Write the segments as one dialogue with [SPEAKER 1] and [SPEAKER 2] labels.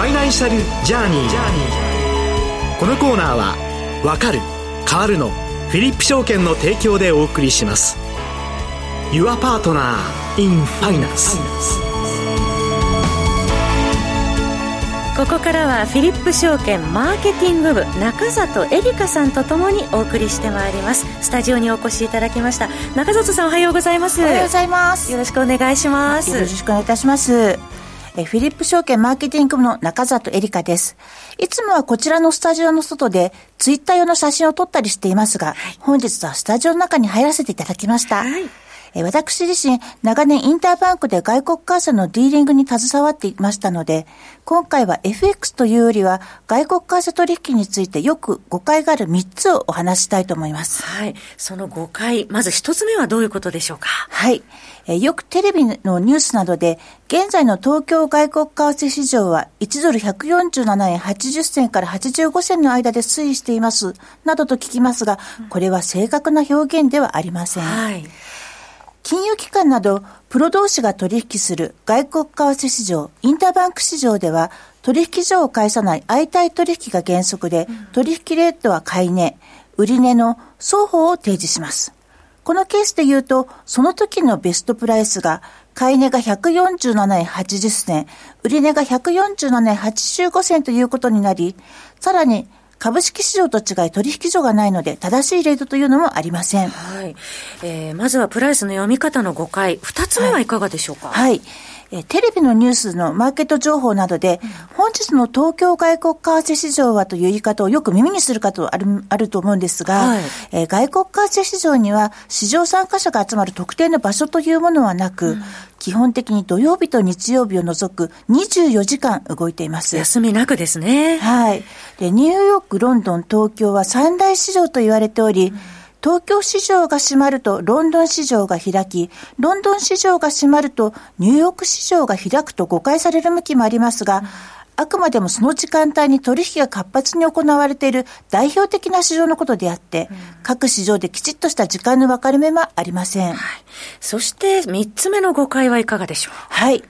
[SPEAKER 1] ファイナンシャルジャーニー。このコーナーは「わかる変わるの」フィリップ証券の提供でお送りします。Your Partner in Finance
[SPEAKER 2] ここからはフィリップ証券マーケティング部中里恵里香さんとともにお送りしてまいります。スタジオにお越しいただきました中里さんおはようございます。
[SPEAKER 3] おはようございます。
[SPEAKER 2] よろしくお願いします。
[SPEAKER 3] よろしくお願いいたしますえフィリップ証券マーケティング部の中里恵里香です。いつもはこちらのスタジオの外でツイッター用の写真を撮ったりしていますが、はい、本日はスタジオの中に入らせていただきました。はい私自身、長年インターバンクで外国為替のディーリングに携わっていましたので、今回は FX というよりは、外国為替取引についてよく誤解がある3つをお話したいと思います。
[SPEAKER 2] はい。その誤解、まず1つ目はどういうことでしょうか？
[SPEAKER 3] はい。えよくテレビのニュースなどで、現在の東京外国為替市場は1ドル147円80銭から85銭の間で推移しています、などと聞きますが、これは正確な表現ではありません。はい。金融機関などプロ同士が取引する外国為替市場、インターバンク市場では取引所を介さない相対取引が原則で、取引レートは買い値、売値の双方を提示します。このケースで言うと、その時のベストプライスが、買い値が147円80銭、売値が147円85銭ということになり、さらに株式市場と違い取引所がないので正しいレートというのもありません。
[SPEAKER 2] はい。えー、まずはプライスの読み方の誤解。二つ目はいかがでしょうか？
[SPEAKER 3] はい、はいえテレビのニュースのマーケット情報などで、本日の東京外国為替市場はという言い方をよく耳にするかとある あると思うんですが、はい、え外国為替市場には市場参加者が集まる特定の場所というものはなく、うん、基本的に土曜日と日曜日を除く24時間動いています。
[SPEAKER 2] 休みなくですね。
[SPEAKER 3] はい。で、ニューヨーク、ロンドン、東京は三大市場と言われており、うん東京市場が閉まるとロンドン市場が開き、ロンドン市場が閉まるとニューヨーク市場が開くと誤解される向きもありますが、あくまでもその時間帯に取引が活発に行われている代表的な市場のことであって、うん、各市場できちっとした時間の分かれ目はありません。はい、
[SPEAKER 2] そして3つ目の誤解はいかがでしょう？
[SPEAKER 3] はい。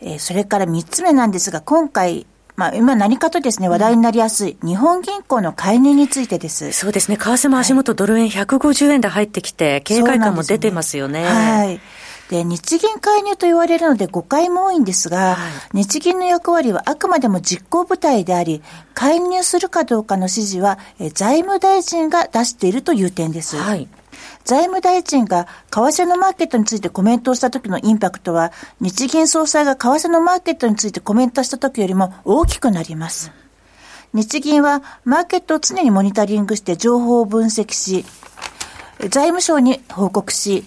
[SPEAKER 3] えー、それから3つ目なんですが、今回、まあ、今何かとですね、話題になりやすい、日本銀行の介入についてです。
[SPEAKER 2] そうですね、為替も足元ドル円150円で入ってきて、警戒感も出てますよね。
[SPEAKER 3] はい。で、日銀介入と言われるので誤解も多いんですが、はい、日銀の役割はあくまでも実行部隊であり、介入するかどうかの指示は、え財務大臣が出しているという点です。はい。財務大臣が為替のマーケットについてコメントをした時のインパクトは、日銀総裁が為替のマーケットについてコメントした時よりも大きくなります。日銀はマーケットを常にモニタリングして情報を分析し、財務省に報告し、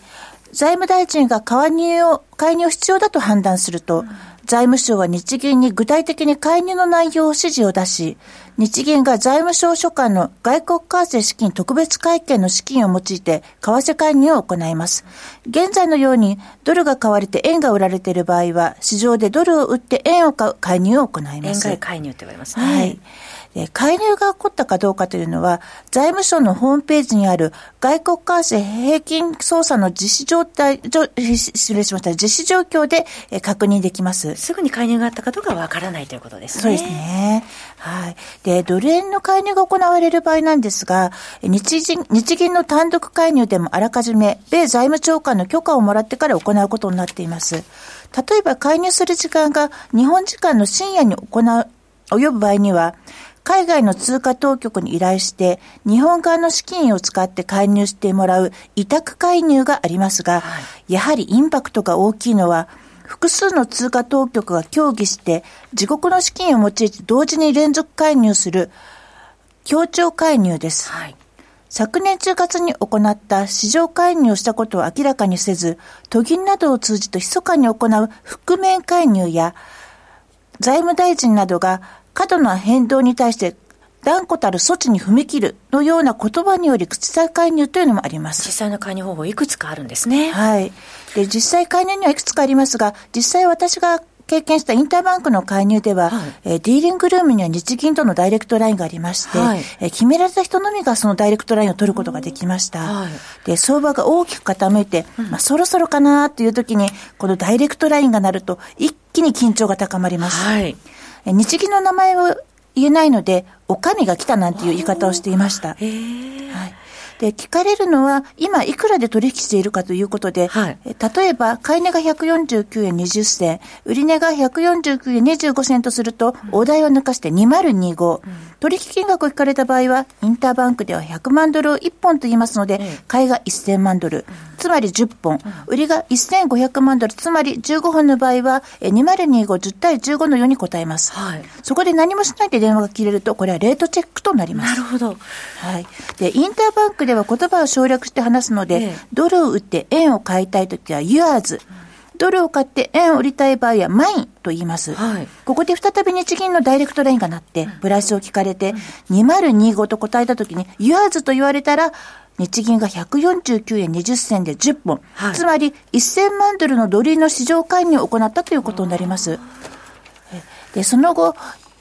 [SPEAKER 3] 財務大臣が介入を、介入必要だと判断すると、財務省は日銀に具体的に介入の内容を指示を出し、日銀が財務省所管の外国為替資金特別会計の資金を用いて為替介入を行います。現在のようにドルが買われて円が売られている場合は、市場でドルを売って円を買う介入を行います。円
[SPEAKER 2] 買い介入って言われますね。
[SPEAKER 3] はい。介入が起こったかどうかというのは、財務省のホームページにある外国為替平均操作の実施状態、失礼しました、実施状況で確認できます。
[SPEAKER 2] すぐに介入があったかどうかわからないということですね。
[SPEAKER 3] そうですね。はい。で、ドル円の介入が行われる場合なんですが、日銀日銀の単独介入でもあらかじめ、米財務長官の許可をもらってから行うことになっています。例えば介入する時間が日本時間の深夜に行う、及ぶ場合には、海外の通貨当局に依頼して、日本側の資金を使って介入してもらう委託介入がありますが、はい、やはりインパクトが大きいのは、複数の通貨当局が協議して、自国の資金を用いて同時に連続介入する協調介入です。はい、昨年10月に行った市場介入をしたことを明らかにせず、都銀などを通じて密かに行う覆面介入や、財務大臣などが過度な変動に対して断固たる措置に踏み切るのような言葉により口際介入というのもあります。
[SPEAKER 2] 実際の介入方法いくつかあるんですね。
[SPEAKER 3] はい。で、実際介入にはいくつかありますが、実際私が経験したインターバンクの介入では、はい、えー、ディーリングルームには日銀とのダイレクトラインがありまして、はい、えー、決められた人のみがそのダイレクトラインを取ることができました。はい、で、相場が大きく傾いて、うん、まあ、そろそろかなという時に、このダイレクトラインが鳴ると、一気に緊張が高まります。はい日銀の名前を言えないので、お上が来たなんていう言い方をしていました。はい。で、聞かれるのは、今いくらで取引しているかということで、はい、例えば、買い値が149円20銭、売り値が149円25銭とすると、お題を抜かして2025、うん、取引金額を聞かれた場合は、インターバンクでは100万ドルを1本と言いますので、うん、買いが1000万ドル、つまり10本、売りが1500万ドル、つまり15本の場合は、2025、10対15のように答えます。はい、そこで何もしないで電話が切れると、これはレートチェックとなります。
[SPEAKER 2] なるほど。
[SPEAKER 3] はい。で、インターバンクでは言葉を省略して話すので、ええ、ドルを売って円を買いたいときは yours、ドルを買って円を売りたい場合はマインと言います。はい、ここで再び日銀のダイレクトラインが鳴って、プライスを聞かれて、2025と答えたときに、ユアーズと言われたら、日銀が149円20銭で10本、はい、つまり1000万ドルのドルの市場介入を行ったということになります。で、その後、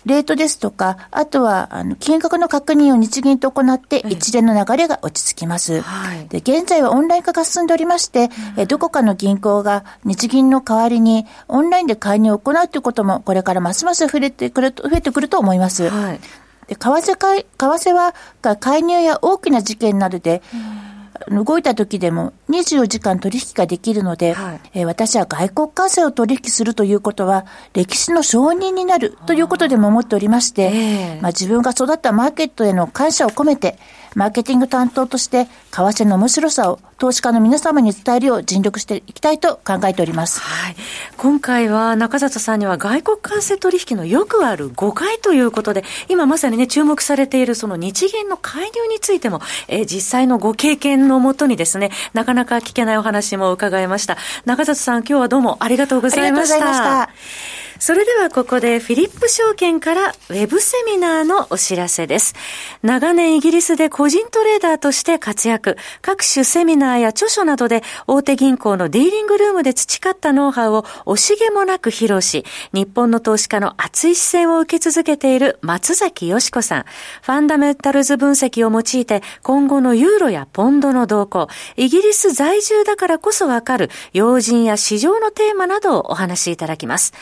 [SPEAKER 3] レートですとか、あとは、あの、金額の確認を日銀と行って、一連の流れが落ち着きます。はい、で、現在はオンライン化が進んでおりまして、うん、どこかの銀行が日銀の代わりにオンラインで介入を行うということも、これからますます増えてくる、増えてくると思います。はい、で、為替為替は、介入や大きな事件などで、うん。動いた時でも24時間取引ができるので、はい、えー、私は外国為替を取引するということは、歴史の承認になるということでも思っておりまして、えー、まあ、自分が育ったマーケットへの感謝を込めて、マーケティング担当として、為替の面白さを投資家の皆様に伝えるよう尽力していきたいと考えております。
[SPEAKER 2] はい。今回は中里さんには外国為替取引のよくある誤解ということで、今まさにね、注目されているその日銀の介入についても、えー、実際のご経験のもとにですね、なかなか聞けないお話も伺いました。中里さん、今日はどうもありがとうございました。ありがとうございました。それではここでフィリップ証券からウェブセミナーのお知らせです。長年イギリスで個人トレーダーとして活躍、各種セミナーや著書などで大手銀行のディーリングルームで培ったノウハウを惜しげもなく披露し、日本の投資家の熱い視線を受け続けている松崎よしこさん。ファンダメンタルズ分析を用いて今後のユーロやポンドの動向、イギリス在住だからこそわかる要人や市場のテーマなどをお話しいただきます。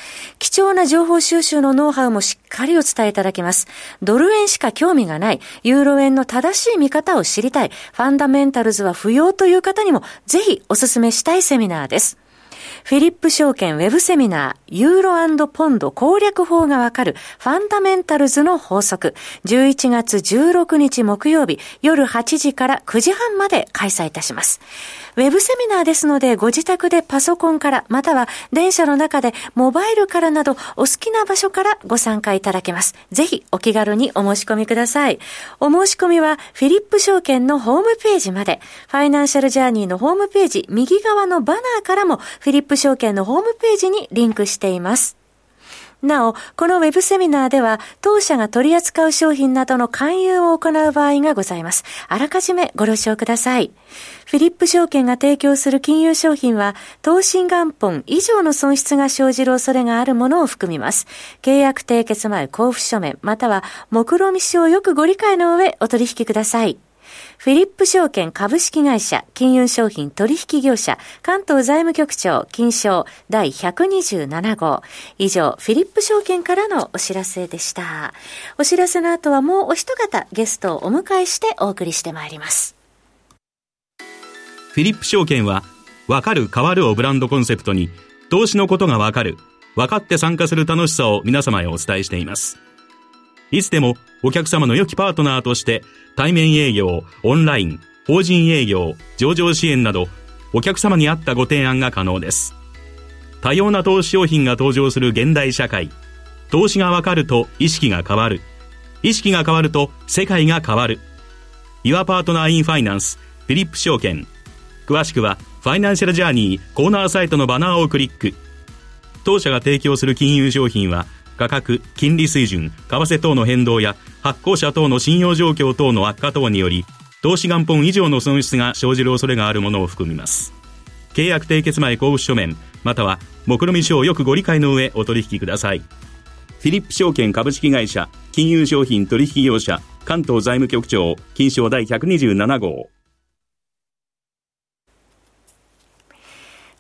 [SPEAKER 2] 貴重な情報収集のノウハウもしっかりお伝えいただけます。ドル円しか興味がない、ユーロ円の正しい見方を知りたい、ファンダメンタルズは不要という方にもぜひお勧めしたいセミナーです。フィリップ証券ウェブセミナー、ユーロポンド攻略法がわかるファンダメンタルズの法則、11月16日木曜日夜8時から9時半まで開催いたします。ウェブセミナーですので、ご自宅でパソコンから、または電車の中でモバイルからなど、お好きな場所からご参加いただけます。ぜひ、お気軽にお申し込みください。お申し込みは、フィリップ証券のホームページまで、ファイナンシャルジャーニーのホームページ、右側のバナーからも、フィリップ証券のホームページにリンクしています。なお、このウェブセミナーでは、当社が取り扱う商品などの勧誘を行う場合がございます。あらかじめご了承ください。フィリップ証券が提供する金融商品は、投資元本以上の損失が生じる恐れがあるものを含みます。契約締結前交付書面、または、目論見書をよくご理解の上、お取引ください。フィリップ証券株式会社金融商品取引業者関東財務局長金賞第127号。以上、フィリップ証券からのお知らせでした。お知らせの後はもうお一方ゲストをお迎えしてお送りしてまいります。
[SPEAKER 4] フィリップ証券は、わかる変わるをブランドコンセプトに、投資のことがわかる、分かって参加する楽しさを皆様へお伝えしています。いつでもお客様の良きパートナーとして対面営業、オンライン、法人営業、上場支援などお客様に合ったご提案が可能です。多様な投資商品が登場する現代社会。投資がわかると意識が変わる。意識が変わると世界が変わる。Your Partner in Finance フィリップ証券。詳しくはファイナンシャルジャーニーコーナーサイトのバナーをクリック。当社が提供する金融商品は価格、金利水準、為替等の変動や発行者等の信用状況等の悪化等により、投資元本以上の損失が生じる恐れがあるものを含みます。契約締結前交付書面、または、目論見書をよくご理解の上お取引ください。フィリップ証券株式会社、金融商品取引業者、関東財務局長、金賞第127号。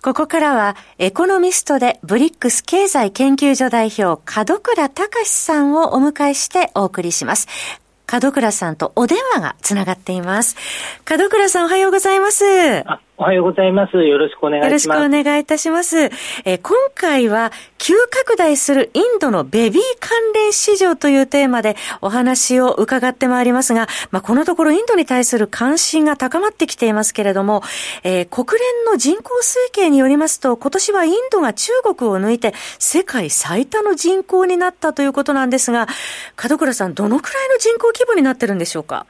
[SPEAKER 2] ここからは、エコノミストでブリックス経済研究所代表、門倉隆さんをお迎えしてお送りします。門倉さんとお電話がつながっています。門倉さんおはようございます。
[SPEAKER 5] おはようございます。よろしくお願いします。よろし
[SPEAKER 2] くお願いいたします。え今回は、急拡大するインドのベビー関連市場というテーマでお話を伺ってまいりますが、まあ、このところインドに対する関心が高まってきていますけれども、えー、国連の人口推計によりますと、今年はインドが中国を抜いて世界最多の人口になったということなんですが、門倉さん、どのくらいの人口規模になってるんでしょうか？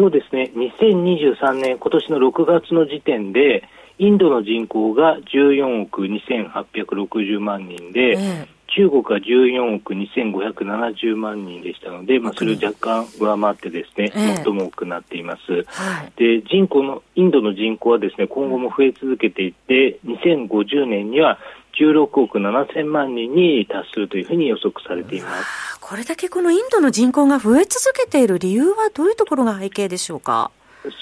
[SPEAKER 5] そうですね、2023年、今年の6月の時点で、インドの人口が14億2860万人で、え中国が14億2570万人でしたので、まあ、それを若干上回ってですね、え最も多くなっています、はい、で人口のインドの人口はですね今後も増え続けていって2050年には16億7000万人に達するというふうに予測されています。
[SPEAKER 2] これだけこのインドの人口が増え続けている理由はどういうところが背景でしょうか？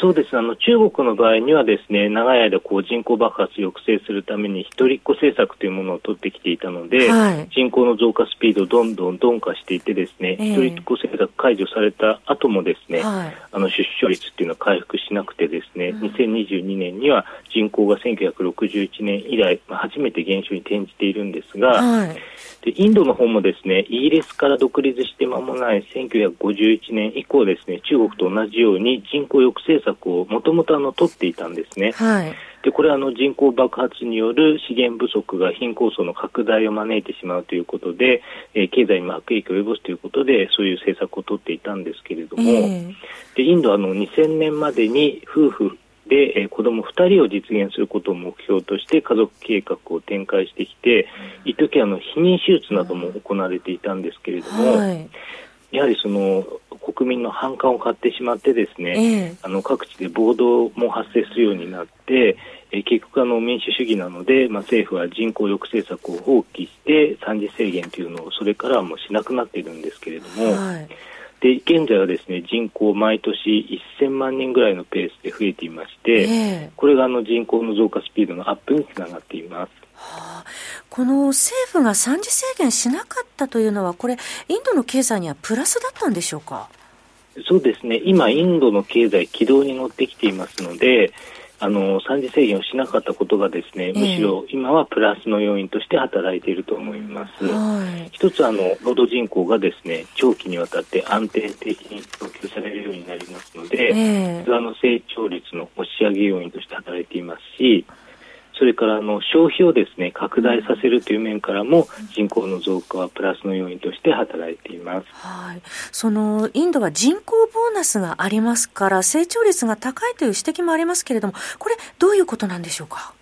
[SPEAKER 5] そうです。あの中国の場合にはですね長い間こう人口爆発を抑制するために一人っ子政策というものを取ってきていたので、はい、人口の増加スピードどんどん鈍化していてですね、えー、一人っ子政策解除された後もですね、はい、あの出生率っていうのは回復しなくてですね、うん、2022年には人口が1961年以来、まあ、初めて減少に転じているんですが、はい、でインドの方もですねイギリスから独立して間もない1951年以降ですね中国と同じように人口抑制政策をもともと取っていたんですね。はい。でこれはあの人口爆発による資源不足が貧困層の拡大を招いてしまうということで、えー、経済に悪影響を及ぼすということでそういう政策を取っていたんですけれども、えー、でインドはあの2000年までに夫婦で、えー、子供2人を実現することを目標として家族計画を展開してきて一時あの避妊手術なども行われていたんですけれども、はい、やはりその国民の反感を買ってしまってですね、えー、あの各地で暴動も発生するようになって、えー、結局あの民主主義なので、まあ、政府は人口抑制策を放棄して産児制限というのをそれからはもうしなくなっているんですけれども、はい、で現在はですね人口毎年1000万人ぐらいのペースで増えていまして、えー、これがあの人口の増加スピードのアップにつながっています。
[SPEAKER 2] はあ、この政府が産児制限しなかったというのは、これ、インドの経済にはプラスだったんでしょうか？
[SPEAKER 5] そうですね、今、インドの経済、軌道に乗ってきていますので、あの産児制限をしなかったことがですね、むしろ今はプラスの要因として働いていると思います。はい、一つあの労働人口がですね長期にわたって安定的に供給されるようになりますので、えー、の成長率の押し上げ要因として働いていますし、それからあの消費をですね拡大させるという面からも人口の増加はプラスの要因として働いています。
[SPEAKER 2] はい。そのインドは人口ボーナスがありますから成長率が高いという指摘もありますけれども、これどういうことなんでしょうか？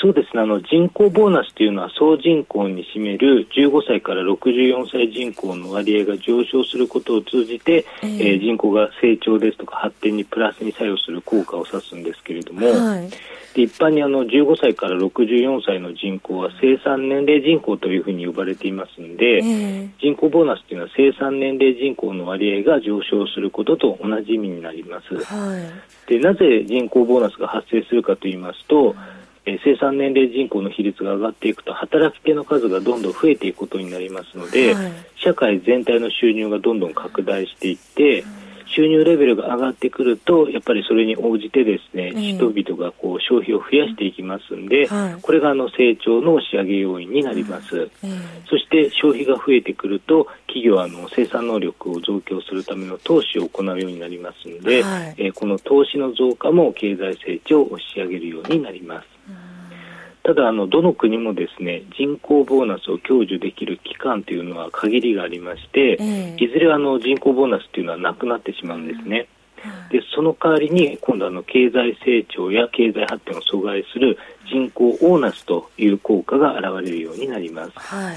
[SPEAKER 5] そうですね。あの人口ボーナスというのは総人口に占める15歳から64歳人口の割合が上昇することを通じて、えー、えー、人口が成長ですとか発展にプラスに作用する効果を指すんですけれども、はい、で一般にあの15歳から64歳の人口は生産年齢人口というふうに呼ばれていますので、えー、人口ボーナスというのは生産年齢人口の割合が上昇することと同じ意味になります。はい、でなぜ人口ボーナスが発生するかと言いますと、え生産年齢人口の比率が上がっていくと働き手の数がどんどん増えていくことになりますので、はい、社会全体の収入がどんどん拡大していって、収入レベルが上がってくるとやっぱりそれに応じてですね、人々がこう消費を増やしていきますんで、はい、これがあの成長の押し上げ要因になります、そして消費が増えてくると企業はあの生産能力を増強するための投資を行うようになりますので、はい、えー、この投資の増加も経済成長を押し上げるようになります。ただあの、どの国もですね人口ボーナスを享受できる期間というのは限りがありまして、えー、いずれあの人口ボーナスというのはなくなってしまうんですね。でその代わりに今度あの経済成長や経済発展を阻害する人口オーナスという効果が現れるようになります。はい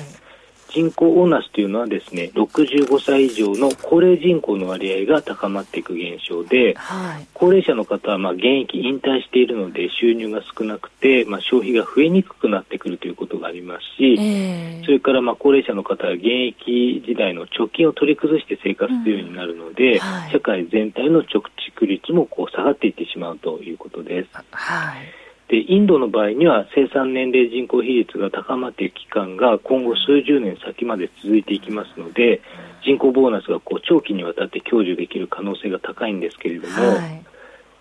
[SPEAKER 5] 人口オーナスというのはですね65歳以上の高齢人口の割合が高まっていく現象で、はい、高齢者の方はまあ現役引退しているので収入が少なくて、まあ、消費が増えにくくなってくるということがありますし、えー、それからまあ高齢者の方は現役時代の貯金を取り崩して生活するようになるので、うん。はい、社会全体の貯蓄率もこう下がっていってしまうということです。はいでインドの場合には生産年齢人口比率が高まっている期間が今後数十年先まで続いていきますので人口ボーナスがこう長期にわたって享受できる可能性が高いんですけれども、はい。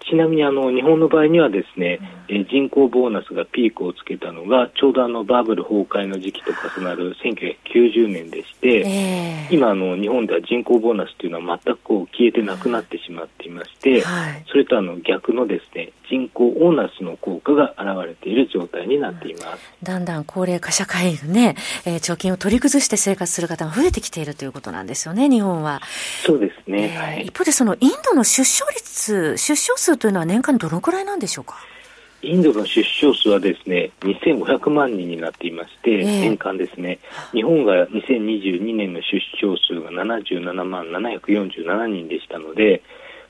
[SPEAKER 5] ちなみにあの日本の場合にはですね、えー、人口ボーナスがピークをつけたのがちょうどあのバブル崩壊の時期と重なる1990年でして、えー、今あの日本では人口ボーナスというのは全くこう消えてなくなってしまっていまして、はい、それとあの逆のですね人口オーナスの効果が現れている状態になっています、
[SPEAKER 2] うん、だんだん高齢化社会でね、えー、貯金を取り崩して生活する方が増えてきているということなんですよね日本は。
[SPEAKER 5] そうですね、
[SPEAKER 2] えーはい、一方でそのインドの出生率出生数というのは年間どのくらいなんでしょうか？
[SPEAKER 5] インドの出生数はですね2500万人になっていまして、えー、年間ですね日本が2022年の出生数が77万747人でしたので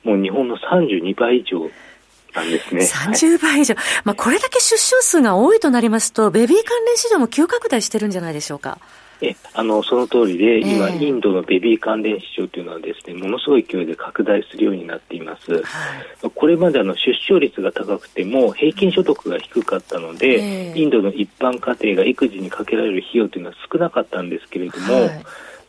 [SPEAKER 5] もう日本の32倍以上なんですね。
[SPEAKER 2] 30倍以上。はい、まあ、これだけ出生数が多いとなりますと、ベビー関連市場も急拡大してるんじゃないでしょうか？
[SPEAKER 5] えあのその通りで、今、え。ー、インドのベビー関連市場というのはですねものすごい勢いで拡大するようになっています、はい、これまであの出生率が高くても平均所得が低かったので、えー、インドの一般家庭が育児にかけられる費用というのは少なかったんですけれども、はい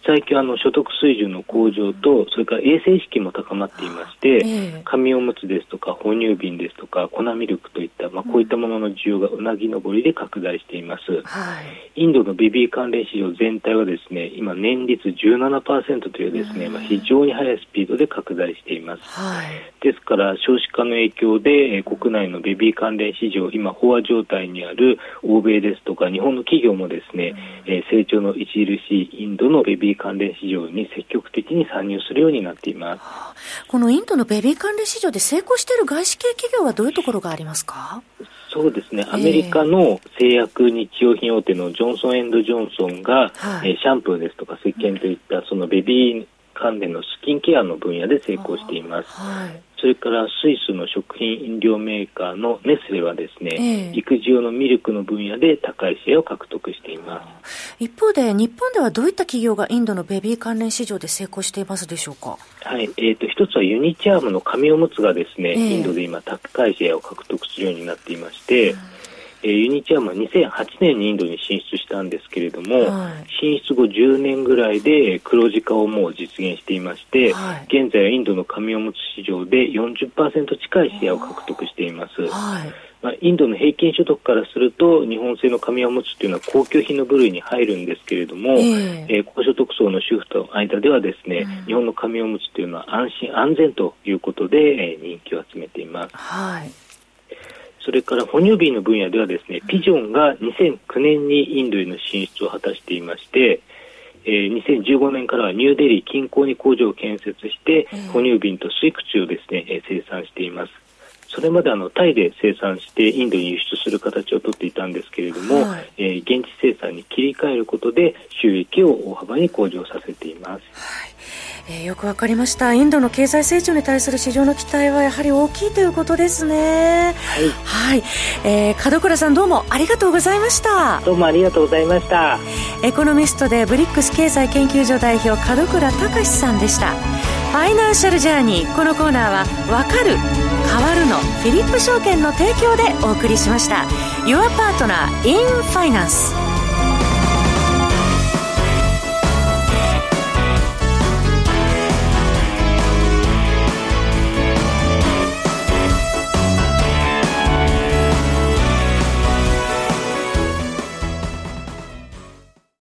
[SPEAKER 5] 最近あの所得水準の向上とそれから衛生意識も高まっていまして、紙おむつですとか哺乳瓶ですとか粉ミルクといった、まあ、こういったものの需要がうなぎ登りで拡大しています、はい、インドのベビー関連市場全体はですね今年率17%というですね、まあ、非常に速いスピードで拡大しています、はい、ですから少子化の影響で国内のベビー関連市場今飽和状態にある欧米ですとか日本の企業もですね、え成長の著しいインドのベビービー関連市場に積極的に参入するようになっています。
[SPEAKER 2] このインドのベビー関連市場で成功している外資系企業はどういうところがありますか？
[SPEAKER 5] そうですね、アメリカの製薬日用品大手のジョンソン・エンド・ジョンソンが、はい、えシャンプーですとか石鹸といったそのベビー関連のスキンケアの分野で成功しています。はいそれからスイスの食品飲料メーカーのネスレはですね、えー、育児用のミルクの分野で高いシェアを獲得していま
[SPEAKER 2] す。一方で日本ではどういった企業がインドのベビー関連市場で成功していますでしょうか？
[SPEAKER 5] はい、えーと、一つはユニチャームの紙おむつがですね、えー、インドで今高いシェアを獲得するようになっていまして、うんえー、ユニチャームは2008年にインドに進出したんですけれども、はい、進出後10年ぐらいで黒字化をもう実現していまして、はい、現在はインドの紙おむつ市場で40%近いシェアを獲得しています。はい。まあ、インドの平均所得からすると日本製の紙おむつというのは高級品の部類に入るんですけれども、えー、えー、高所得層の主婦との間ではですね、うん、日本の紙おむつというのは安心安全ということで、えー、人気を集めています。はいそれから哺乳瓶の分野ではですね、ピジョンが2009年にインドへの進出を果たしていまして、えー、2015年からはニューデリー近郊に工場を建設して、哺乳瓶と吸い口をですね、え生産しています。それまであのタイで生産してインドに輸出する形をとっていたんですけれども、はい、えー、現地生産に切り替えることで収益を大幅に向上させています。はい
[SPEAKER 2] えー、よくわかりました。インドの経済成長に対する市場の期待はやはり大きいということですね。はい、はい。えー、門倉さんどうもありがとうございました。
[SPEAKER 5] どうもありがとうございました。
[SPEAKER 2] エコノミストでブリックス経済研究所代表門倉隆さんでした。ファイナンシャルジャーニー。このコーナーはわかる変わるのフィリップ証券の提供でお送りしました。Your Partner in Finance